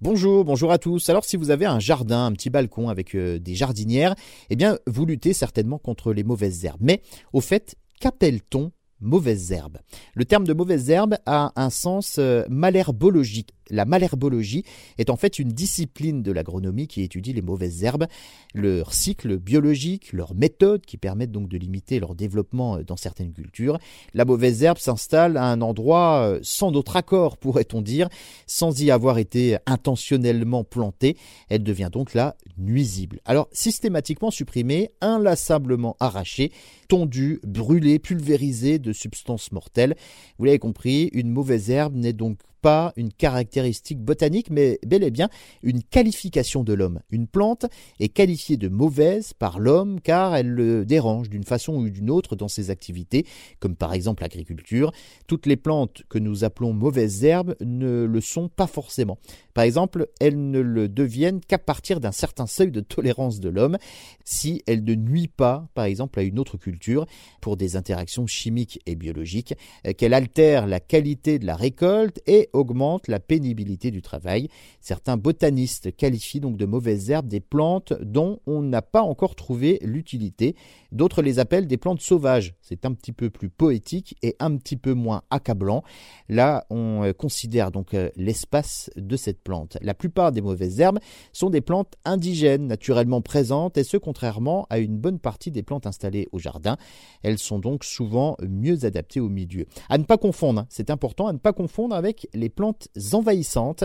Bonjour, bonjour à tous. Alors si vous avez un jardin, un petit balcon avec euh, des jardinières, eh bien vous luttez certainement contre les mauvaises herbes. Mais au fait, qu'appelle-t-on mauvaises herbes? Le terme de mauvaise herbe a un sens euh, malherbologique la malherbologie est en fait une discipline de l'agronomie qui étudie les mauvaises herbes, leur cycle biologique, leurs méthodes qui permettent donc de limiter leur développement euh, dans certaines cultures. La mauvaise herbe s'installe à un endroit euh, sans notre accord, pourrait-on dire, sans y avoir été intentionnellement plantée. Elle devient donc là nuisible. Alors systématiquement supprimée, inlassablement arrachée, tondue, brûlée, pulvérisée de substances mortelles. Vous l'avez compris, une mauvaise herbe n'est donc pas une caractéristique botanique, mais bel et bien une qualification de l'homme. Une plante est qualifiée de mauvaise par l'homme car elle le dérange d'une façon ou d'une autre dans ses activités, comme par exemple l'agriculture. Toutes les plantes que nous appelons mauvaises herbes ne le sont pas forcément. Par exemple, elles ne le deviennent qu'à partir d'un certain seuil de tolérance de l'homme, si elles ne nuisent pas, par exemple, à une autre culture, pour des interactions chimiques et biologiques, qu'elles altèrent la qualité de la récolte et augmente la pénibilité du travail. Certains botanistes qualifient donc de mauvaises herbes des plantes dont on n'a pas encore trouvé l'utilité. D'autres les appellent des plantes sauvages. C'est un petit peu plus poétique et un petit peu moins accablant. Là, on euh, considère donc euh, l'espace de cette plante. La plupart des mauvaises herbes sont des plantes indigènes, naturellement présentes, et ce contrairement à une bonne partie des plantes installées au jardin. Elles sont donc souvent mieux adaptées au milieu. À ne pas confondre, hein. c'est important à ne pas confondre avec les plantes envahissantes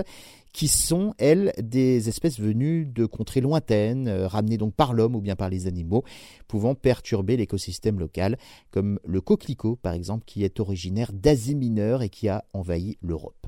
qui sont, elles, des espèces venues de contrées lointaines, euh, ramenées donc par l'homme ou bien par les animaux, pouvant perturber l'écosystème local, comme le coquelicot par exemple, qui est originaire d'Asie mineure et qui a envahi l'Europe.